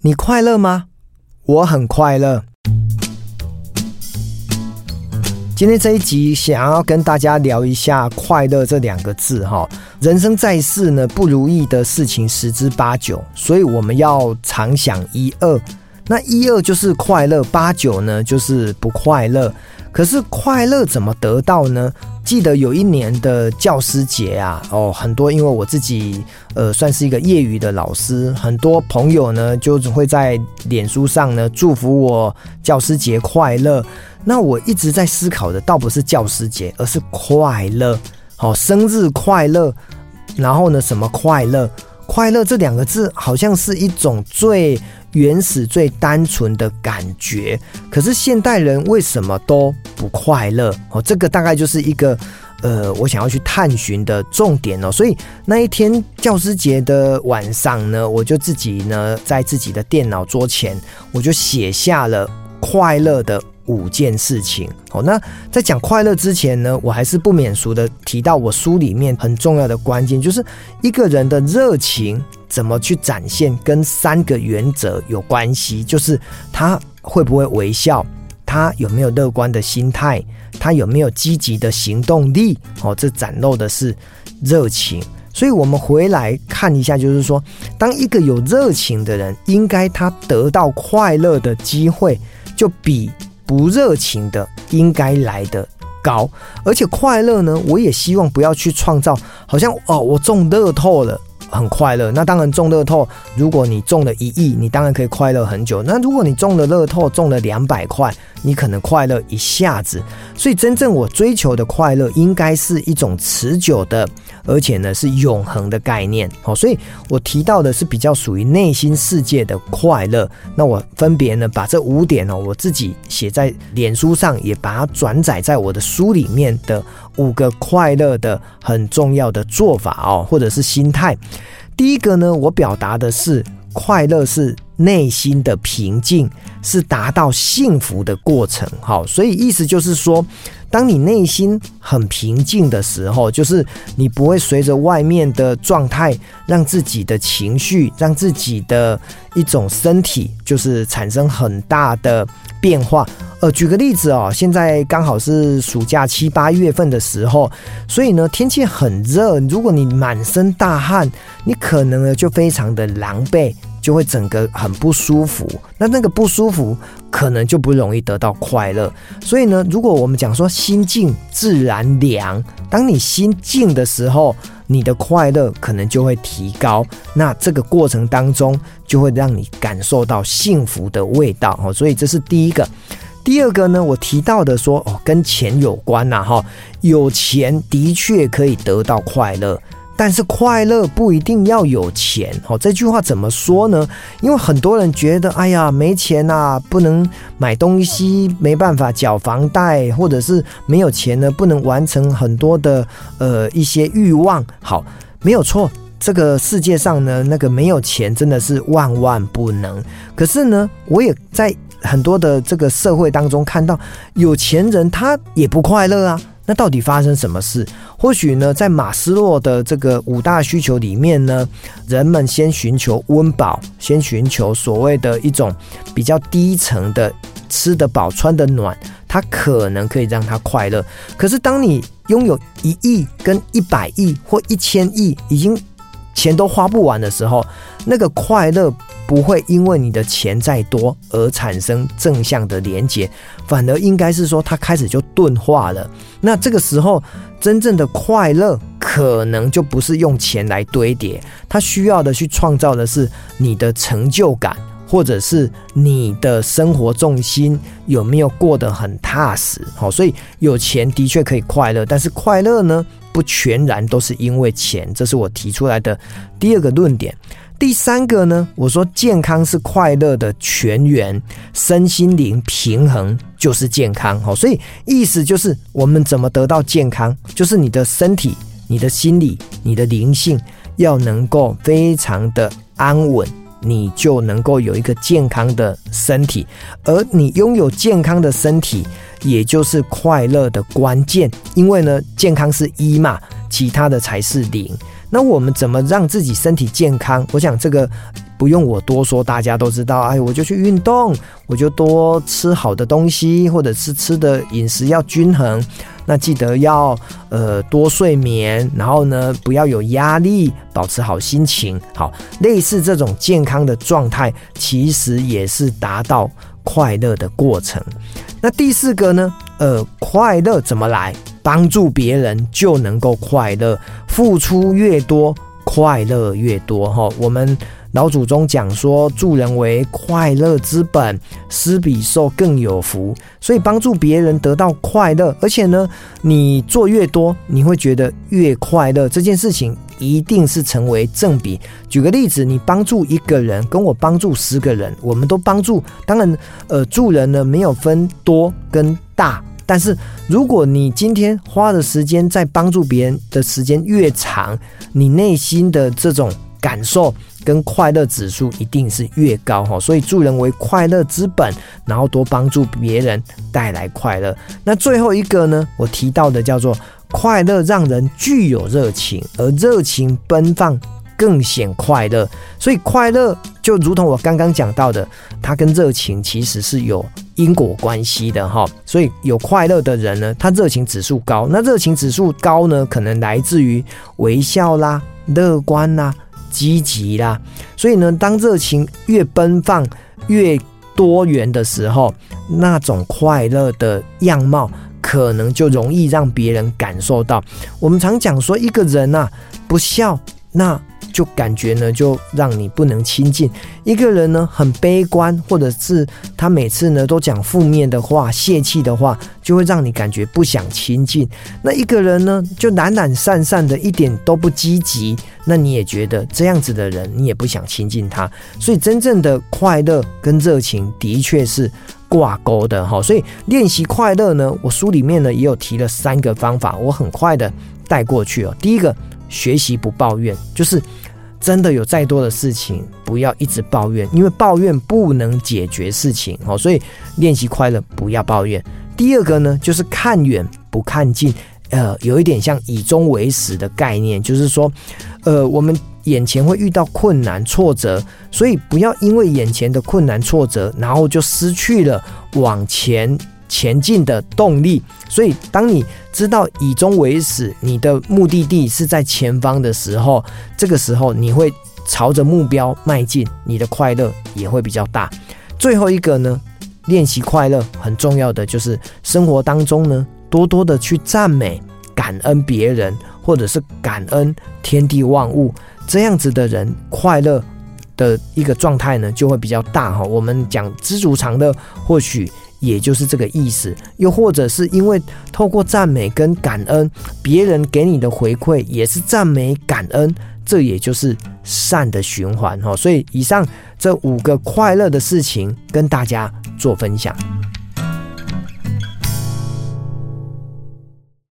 你快乐吗？我很快乐。今天这一集想要跟大家聊一下“快乐”这两个字哈。人生在世呢，不如意的事情十之八九，所以我们要常想一二。那一二就是快乐，八九呢就是不快乐。可是快乐怎么得到呢？记得有一年的教师节啊，哦，很多因为我自己呃算是一个业余的老师，很多朋友呢就会在脸书上呢祝福我教师节快乐。那我一直在思考的，倒不是教师节，而是快乐。好，生日快乐，然后呢，什么快乐？快乐这两个字好像是一种最原始、最单纯的感觉。可是现代人为什么都不快乐？哦，这个大概就是一个呃，我想要去探寻的重点哦。所以那一天教师节的晚上呢，我就自己呢在自己的电脑桌前，我就写下了快乐的五件事情。好，那在讲快乐之前呢，我还是不免俗的提到我书里面很重要的关键，就是一个人的热情怎么去展现，跟三个原则有关系，就是他会不会微笑。他有没有乐观的心态？他有没有积极的行动力？哦，这展露的是热情。所以，我们回来看一下，就是说，当一个有热情的人，应该他得到快乐的机会，就比不热情的应该来的高。而且，快乐呢，我也希望不要去创造，好像哦，我中乐透了。很快乐，那当然中乐透，如果你中了一亿，你当然可以快乐很久。那如果你中了乐透，中了两百块，你可能快乐一下子。所以真正我追求的快乐，应该是一种持久的，而且呢是永恒的概念。好，所以我提到的是比较属于内心世界的快乐。那我分别呢把这五点哦，我自己写在脸书上，也把它转载在我的书里面的。五个快乐的很重要的做法哦，或者是心态。第一个呢，我表达的是快乐是内心的平静，是达到幸福的过程。好，所以意思就是说，当你内心很平静的时候，就是你不会随着外面的状态，让自己的情绪，让自己的一种身体，就是产生很大的变化。呃，举个例子哦，现在刚好是暑假七八月份的时候，所以呢，天气很热。如果你满身大汗，你可能呢就非常的狼狈，就会整个很不舒服。那那个不舒服，可能就不容易得到快乐。所以呢，如果我们讲说心静自然凉，当你心静的时候，你的快乐可能就会提高。那这个过程当中，就会让你感受到幸福的味道哦。所以这是第一个。第二个呢，我提到的说哦，跟钱有关呐，哈，有钱的确可以得到快乐，但是快乐不一定要有钱。哦，这句话怎么说呢？因为很多人觉得，哎呀，没钱呐，不能买东西，没办法缴房贷，或者是没有钱呢，不能完成很多的呃一些欲望。好，没有错，这个世界上呢，那个没有钱真的是万万不能。可是呢，我也在。很多的这个社会当中看到有钱人他也不快乐啊，那到底发生什么事？或许呢，在马斯洛的这个五大需求里面呢，人们先寻求温饱，先寻求所谓的一种比较低层的吃得饱、穿得暖，他可能可以让他快乐。可是当你拥有一亿、跟一百亿或一千亿，已经钱都花不完的时候，那个快乐。不会因为你的钱再多而产生正向的连结，反而应该是说它开始就钝化了。那这个时候，真正的快乐可能就不是用钱来堆叠，它需要的去创造的是你的成就感，或者是你的生活重心有没有过得很踏实。好，所以有钱的确可以快乐，但是快乐呢，不全然都是因为钱。这是我提出来的第二个论点。第三个呢，我说健康是快乐的泉源，身心灵平衡就是健康。好，所以意思就是我们怎么得到健康，就是你的身体、你的心理、你的灵性要能够非常的安稳，你就能够有一个健康的身体，而你拥有健康的身体，也就是快乐的关键。因为呢，健康是一嘛，其他的才是零。那我们怎么让自己身体健康？我想这个不用我多说，大家都知道。哎，我就去运动，我就多吃好的东西，或者是吃的饮食要均衡。那记得要呃多睡眠，然后呢不要有压力，保持好心情。好，类似这种健康的状态，其实也是达到快乐的过程。那第四个呢？呃，快乐怎么来？帮助别人就能够快乐，付出越多，快乐越多。哈，我们。老祖宗讲说，助人为快乐之本，施比受更有福。所以帮助别人得到快乐，而且呢，你做越多，你会觉得越快乐。这件事情一定是成为正比。举个例子，你帮助一个人，跟我帮助十个人，我们都帮助。当然，呃，助人呢没有分多跟大，但是如果你今天花的时间在帮助别人的时间越长，你内心的这种感受。跟快乐指数一定是越高哈，所以助人为快乐之本，然后多帮助别人带来快乐。那最后一个呢，我提到的叫做快乐让人具有热情，而热情奔放更显快乐。所以快乐就如同我刚刚讲到的，它跟热情其实是有因果关系的哈。所以有快乐的人呢，他热情指数高。那热情指数高呢，可能来自于微笑啦、乐观啦。积极啦，所以呢，当热情越奔放、越多元的时候，那种快乐的样貌，可能就容易让别人感受到。我们常讲说，一个人啊，不笑，那。就感觉呢，就让你不能亲近一个人呢，很悲观，或者是他每次呢都讲负面的话、泄气的话，就会让你感觉不想亲近。那一个人呢，就懒懒散散的，一点都不积极，那你也觉得这样子的人，你也不想亲近他。所以，真正的快乐跟热情的确是挂钩的哈。所以，练习快乐呢，我书里面呢也有提了三个方法，我很快的带过去哦。第一个，学习不抱怨，就是。真的有再多的事情，不要一直抱怨，因为抱怨不能解决事情哦。所以练习快乐，不要抱怨。第二个呢，就是看远不看近，呃，有一点像以终为始的概念，就是说，呃，我们眼前会遇到困难挫折，所以不要因为眼前的困难挫折，然后就失去了往前。前进的动力，所以当你知道以终为始，你的目的地是在前方的时候，这个时候你会朝着目标迈进，你的快乐也会比较大。最后一个呢，练习快乐很重要的就是生活当中呢，多多的去赞美、感恩别人，或者是感恩天地万物，这样子的人快乐的一个状态呢，就会比较大哈。我们讲知足常乐，或许。也就是这个意思，又或者是因为透过赞美跟感恩，别人给你的回馈也是赞美感恩，这也就是善的循环哈。所以以上这五个快乐的事情跟大家做分享。